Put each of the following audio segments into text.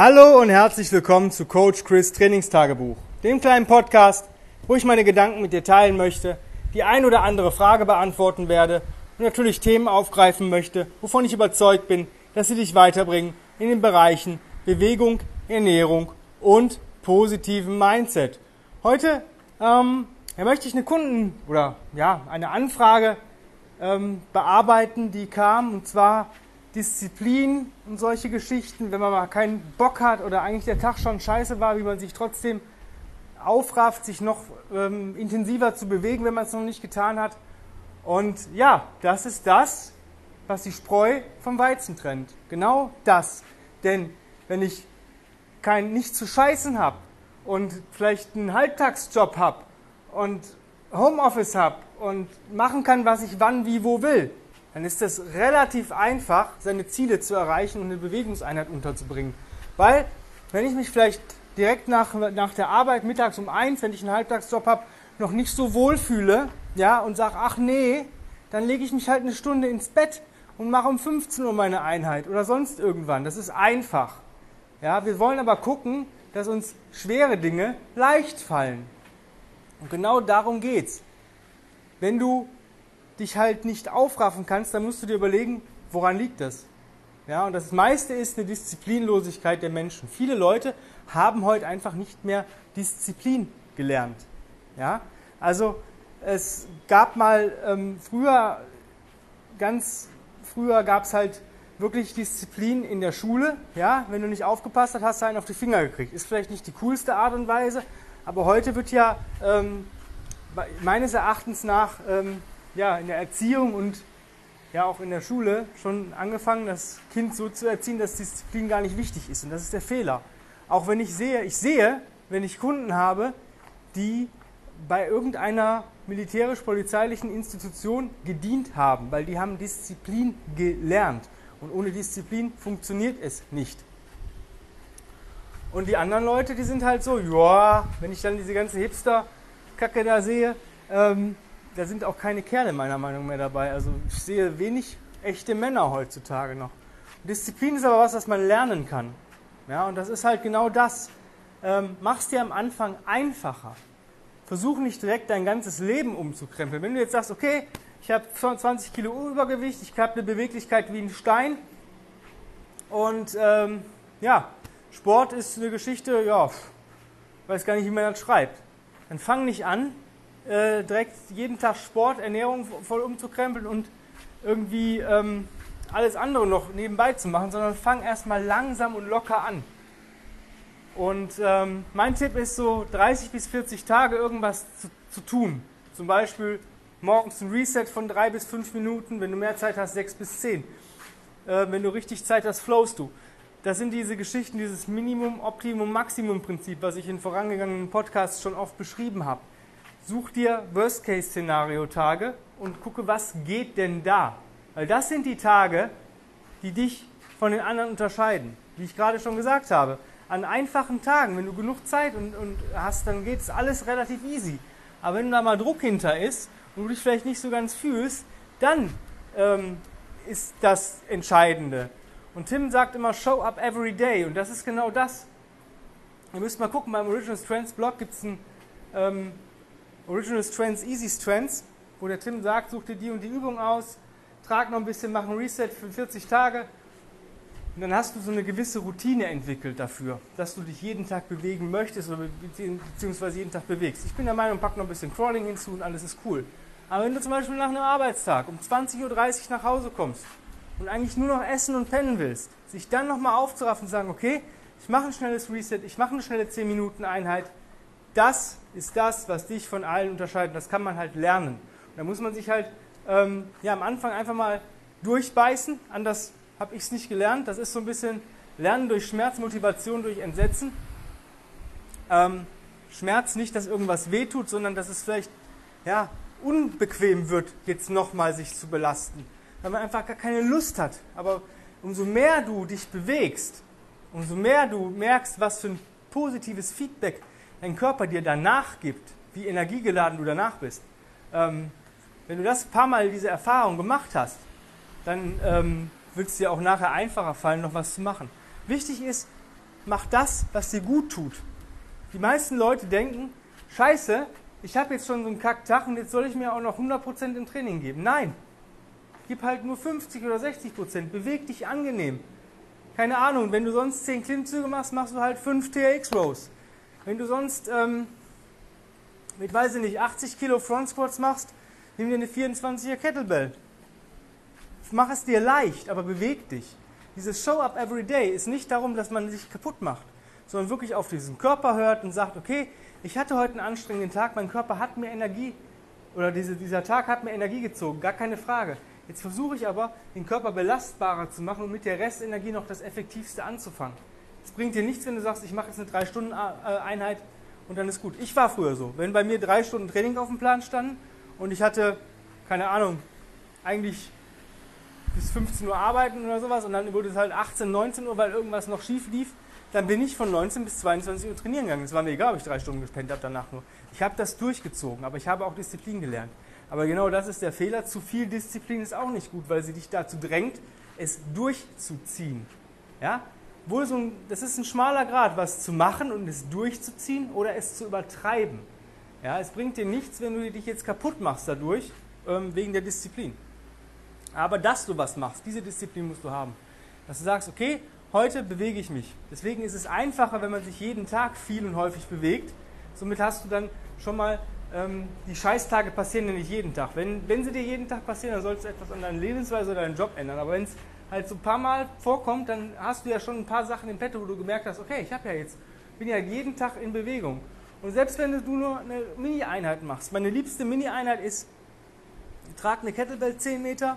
Hallo und herzlich willkommen zu Coach Chris Trainingstagebuch, dem kleinen Podcast, wo ich meine Gedanken mit dir teilen möchte, die ein oder andere Frage beantworten werde und natürlich Themen aufgreifen möchte, wovon ich überzeugt bin, dass sie dich weiterbringen in den Bereichen Bewegung, Ernährung und positiven Mindset. Heute ähm, möchte ich eine Kunden oder ja eine Anfrage ähm, bearbeiten, die kam und zwar Disziplin und solche Geschichten, wenn man mal keinen Bock hat oder eigentlich der Tag schon scheiße war, wie man sich trotzdem aufrafft, sich noch ähm, intensiver zu bewegen, wenn man es noch nicht getan hat. Und ja, das ist das, was die Spreu vom Weizen trennt. Genau das. Denn wenn ich kein nicht zu scheißen habe und vielleicht einen Halbtagsjob habe und Homeoffice habe und machen kann, was ich wann, wie, wo will, dann ist es relativ einfach, seine Ziele zu erreichen und eine Bewegungseinheit unterzubringen. Weil, wenn ich mich vielleicht direkt nach, nach der Arbeit mittags um eins, wenn ich einen Halbtagsjob habe, noch nicht so wohl fühle, ja, und sage, ach nee, dann lege ich mich halt eine Stunde ins Bett und mache um 15 Uhr meine Einheit oder sonst irgendwann. Das ist einfach. Ja, wir wollen aber gucken, dass uns schwere Dinge leicht fallen. Und genau darum geht's. Wenn du dich halt nicht aufraffen kannst, dann musst du dir überlegen, woran liegt das? Ja, und das meiste ist eine Disziplinlosigkeit der Menschen. Viele Leute haben heute einfach nicht mehr Disziplin gelernt. Ja, also es gab mal ähm, früher, ganz früher gab es halt wirklich Disziplin in der Schule. Ja, wenn du nicht aufgepasst hast, hast du einen auf die Finger gekriegt. Ist vielleicht nicht die coolste Art und Weise, aber heute wird ja ähm, meines Erachtens nach ähm, ja, in der Erziehung und ja auch in der Schule schon angefangen, das Kind so zu erziehen, dass Disziplin gar nicht wichtig ist. Und das ist der Fehler. Auch wenn ich sehe, ich sehe, wenn ich Kunden habe, die bei irgendeiner militärisch-polizeilichen Institution gedient haben, weil die haben Disziplin gelernt. Und ohne Disziplin funktioniert es nicht. Und die anderen Leute, die sind halt so, ja, wenn ich dann diese ganze Hipster-Kacke da sehe, ähm, da sind auch keine Kerle meiner Meinung nach mehr dabei. Also ich sehe wenig echte Männer heutzutage noch. Disziplin ist aber was, was man lernen kann. Ja, und das ist halt genau das. Ähm, Mach es dir am Anfang einfacher. Versuch nicht direkt dein ganzes Leben umzukrempeln. Wenn du jetzt sagst, okay, ich habe 20 Kilo Übergewicht, ich habe eine Beweglichkeit wie ein Stein und ähm, ja, Sport ist eine Geschichte, ja, weiß gar nicht, wie man das schreibt. Dann fang nicht an, äh, direkt jeden Tag Sport, Ernährung voll umzukrempeln und irgendwie ähm, alles andere noch nebenbei zu machen, sondern fang erstmal langsam und locker an. Und ähm, mein Tipp ist so 30 bis 40 Tage irgendwas zu, zu, tun. Zum Beispiel morgens ein Reset von 3 bis 5 Minuten, wenn du mehr Zeit hast, 6 bis 10. Äh, wenn du richtig Zeit hast, flowst du. Das sind diese Geschichten, dieses Minimum, Optimum, Maximum Prinzip, was ich in vorangegangenen Podcasts schon oft beschrieben habe such dir Worst-Case-Szenario-Tage und gucke, was geht denn da. Weil das sind die Tage, die dich von den anderen unterscheiden. Wie ich gerade schon gesagt habe. An einfachen Tagen, wenn du genug Zeit und, und hast, dann geht es alles relativ easy. Aber wenn da mal Druck hinter ist und du dich vielleicht nicht so ganz fühlst, dann ähm, ist das Entscheidende. Und Tim sagt immer, show up every day. Und das ist genau das. Ihr müsst mal gucken, beim Original Strengths Blog gibt es ein ähm, Original Strengths, Easy Strengths, wo der Tim sagt, such dir die und die Übung aus, trag noch ein bisschen, mach ein Reset für 40 Tage. Und dann hast du so eine gewisse Routine entwickelt dafür, dass du dich jeden Tag bewegen möchtest oder beziehungsweise jeden Tag bewegst. Ich bin der Meinung, pack noch ein bisschen Crawling hinzu und alles ist cool. Aber wenn du zum Beispiel nach einem Arbeitstag um 20.30 Uhr nach Hause kommst und eigentlich nur noch essen und pennen willst, sich dann nochmal aufzuraffen und sagen, okay, ich mache ein schnelles Reset, ich mache eine schnelle 10 Minuten Einheit, das ist das, was dich von allen unterscheidet. Das kann man halt lernen. Und da muss man sich halt ähm, ja, am Anfang einfach mal durchbeißen. Anders habe ich es nicht gelernt. Das ist so ein bisschen Lernen durch Schmerz, Motivation durch Entsetzen. Ähm, Schmerz nicht, dass irgendwas wehtut, sondern dass es vielleicht ja, unbequem wird, jetzt nochmal sich zu belasten. Weil man einfach gar keine Lust hat. Aber umso mehr du dich bewegst, umso mehr du merkst, was für ein positives Feedback dein Körper dir danach gibt, wie energiegeladen du danach bist, ähm, wenn du das ein paar Mal diese Erfahrung gemacht hast, dann ähm, wird es dir auch nachher einfacher fallen, noch was zu machen. Wichtig ist, mach das, was dir gut tut. Die meisten Leute denken, scheiße, ich habe jetzt schon so einen Kacktag und jetzt soll ich mir auch noch 100% im Training geben. Nein, gib halt nur 50 oder 60%, beweg dich angenehm. Keine Ahnung, wenn du sonst 10 Klimmzüge machst, machst du halt 5 TRX Rows. Wenn du sonst ähm, mit, weiß ich nicht, 80 Kilo Front Squats machst, nimm dir eine 24er Kettlebell. Mach es dir leicht, aber beweg dich. Dieses Show Up Every Day ist nicht darum, dass man sich kaputt macht, sondern wirklich auf diesen Körper hört und sagt, okay, ich hatte heute einen anstrengenden Tag, mein Körper hat mir Energie, oder diese, dieser Tag hat mir Energie gezogen, gar keine Frage. Jetzt versuche ich aber, den Körper belastbarer zu machen und mit der Restenergie noch das Effektivste anzufangen. Es bringt dir nichts, wenn du sagst, ich mache jetzt eine 3-Stunden-Einheit und dann ist gut. Ich war früher so. Wenn bei mir drei Stunden Training auf dem Plan standen und ich hatte, keine Ahnung, eigentlich bis 15 Uhr arbeiten oder sowas und dann wurde es halt 18, 19 Uhr, weil irgendwas noch schief lief, dann bin ich von 19 bis 22 Uhr trainieren gegangen. Es war mir egal, ob ich drei Stunden gepennt habe danach nur. Ich habe das durchgezogen, aber ich habe auch Disziplin gelernt. Aber genau das ist der Fehler. Zu viel Disziplin ist auch nicht gut, weil sie dich dazu drängt, es durchzuziehen. Ja? Wohl so ein, das ist ein schmaler Grad, was zu machen und es durchzuziehen oder es zu übertreiben. Ja, es bringt dir nichts, wenn du dich jetzt kaputt machst dadurch, ähm, wegen der Disziplin. Aber dass du was machst, diese Disziplin musst du haben. Dass du sagst, okay, heute bewege ich mich. Deswegen ist es einfacher, wenn man sich jeden Tag viel und häufig bewegt. Somit hast du dann schon mal ähm, die Scheißtage passieren ja nicht jeden Tag. Wenn, wenn sie dir jeden Tag passieren, dann solltest du etwas an deiner Lebensweise oder deinen Job ändern. Aber wenn es halt so ein paar Mal vorkommt, dann hast du ja schon ein paar Sachen im Petto, wo du gemerkt hast, okay, ich habe ja jetzt, bin ja jeden Tag in Bewegung. Und selbst wenn du nur eine Mini-Einheit machst, meine liebste Mini-Einheit ist, trag eine Kettlebell 10 Meter,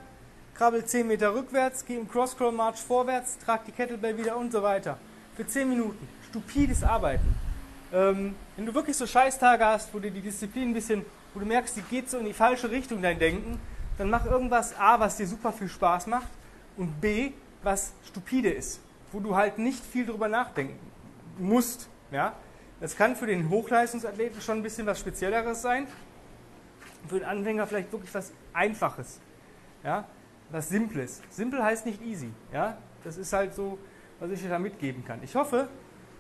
krabbel 10 Meter rückwärts, geh im Cross-Crawl-March vorwärts, trag die Kettlebell wieder und so weiter. Für 10 Minuten. Stupides Arbeiten. Ähm, wenn du wirklich so Scheißtage hast, wo dir die Disziplin ein bisschen, wo du merkst, die geht so in die falsche Richtung, dein Denken, dann mach irgendwas A, was dir super viel Spaß macht und B, was stupide ist, wo du halt nicht viel drüber nachdenken musst. Ja? Das kann für den Hochleistungsathleten schon ein bisschen was Spezielleres sein, für den Anfänger vielleicht wirklich was Einfaches. Ja? Was Simples. Simpel heißt nicht easy. Ja? Das ist halt so, was ich dir da mitgeben kann. Ich hoffe,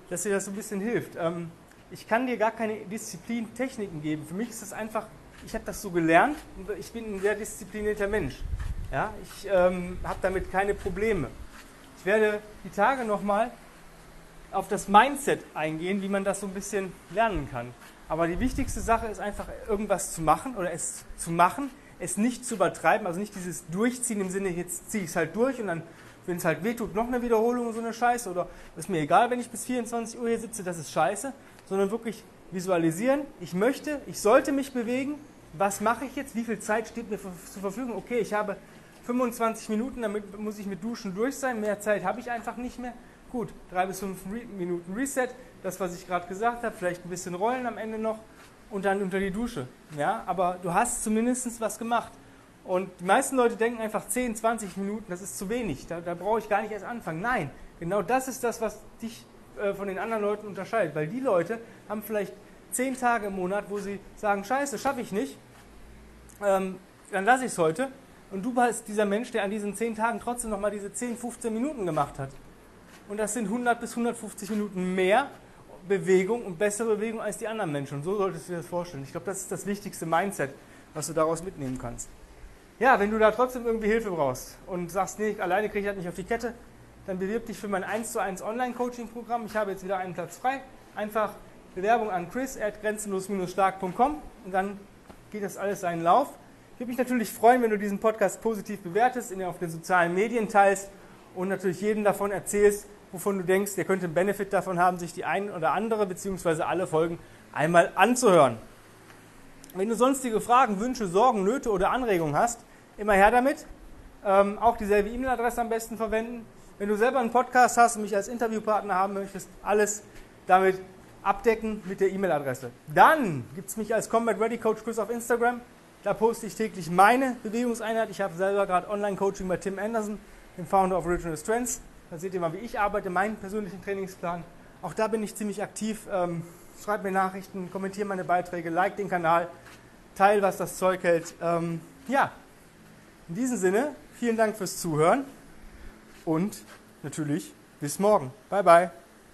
dass dir das so ein bisschen hilft. Ähm, ich kann dir gar keine Disziplin-Techniken geben. Für mich ist das einfach, ich habe das so gelernt und ich bin ein sehr disziplinierter Mensch. Ja, ich ähm, habe damit keine Probleme. Ich werde die Tage nochmal auf das Mindset eingehen, wie man das so ein bisschen lernen kann. Aber die wichtigste Sache ist einfach, irgendwas zu machen oder es zu machen, es nicht zu übertreiben, also nicht dieses Durchziehen im Sinne, jetzt ziehe ich es halt durch und dann, wenn es halt wehtut, noch eine Wiederholung und so eine Scheiße oder ist mir egal, wenn ich bis 24 Uhr hier sitze, das ist scheiße, sondern wirklich visualisieren, ich möchte, ich sollte mich bewegen, was mache ich jetzt, wie viel Zeit steht mir zur Verfügung, okay, ich habe 25 Minuten, damit muss ich mit Duschen durch sein. Mehr Zeit habe ich einfach nicht mehr. Gut, drei bis fünf Minuten Reset, das, was ich gerade gesagt habe, vielleicht ein bisschen rollen am Ende noch und dann unter die Dusche. Ja, aber du hast zumindest was gemacht. Und die meisten Leute denken einfach 10, 20 Minuten, das ist zu wenig, da, da brauche ich gar nicht erst anfangen. Nein, genau das ist das, was dich äh, von den anderen Leuten unterscheidet. Weil die Leute haben vielleicht 10 Tage im Monat, wo sie sagen, scheiße, schaffe ich nicht, ähm, dann lasse ich es heute und du bist dieser Mensch, der an diesen 10 Tagen trotzdem nochmal diese 10, 15 Minuten gemacht hat. Und das sind 100 bis 150 Minuten mehr Bewegung und bessere Bewegung als die anderen Menschen. Und so solltest du dir das vorstellen. Ich glaube, das ist das wichtigste Mindset, was du daraus mitnehmen kannst. Ja, wenn du da trotzdem irgendwie Hilfe brauchst und sagst, nee, alleine kriege ich das nicht auf die Kette, dann bewirb dich für mein 1 zu 1 Online-Coaching-Programm. Ich habe jetzt wieder einen Platz frei. Einfach Bewerbung an chris at grenzenlos-stark.com und dann geht das alles seinen Lauf. Ich würde mich natürlich freuen, wenn du diesen Podcast positiv bewertest, ihn auf den sozialen Medien teilst und natürlich jedem davon erzählst, wovon du denkst, der könnte einen Benefit davon haben, sich die ein oder andere bzw. alle Folgen einmal anzuhören. Wenn du sonstige Fragen, Wünsche, Sorgen, Nöte oder Anregungen hast, immer her damit. Ähm, auch dieselbe E-Mail-Adresse am besten verwenden. Wenn du selber einen Podcast hast und mich als Interviewpartner haben möchtest, alles damit abdecken mit der E-Mail-Adresse. Dann gibt es mich als Combat Ready Coach Chris auf Instagram. Da poste ich täglich meine Bewegungseinheit. Ich habe selber gerade Online-Coaching bei Tim Anderson, dem Founder of Original Strengths. Da seht ihr mal, wie ich arbeite, meinen persönlichen Trainingsplan. Auch da bin ich ziemlich aktiv. Ähm, schreibt mir Nachrichten, kommentiere meine Beiträge, like den Kanal, teil, was das Zeug hält. Ähm, ja, in diesem Sinne, vielen Dank fürs Zuhören und natürlich bis morgen. Bye, bye.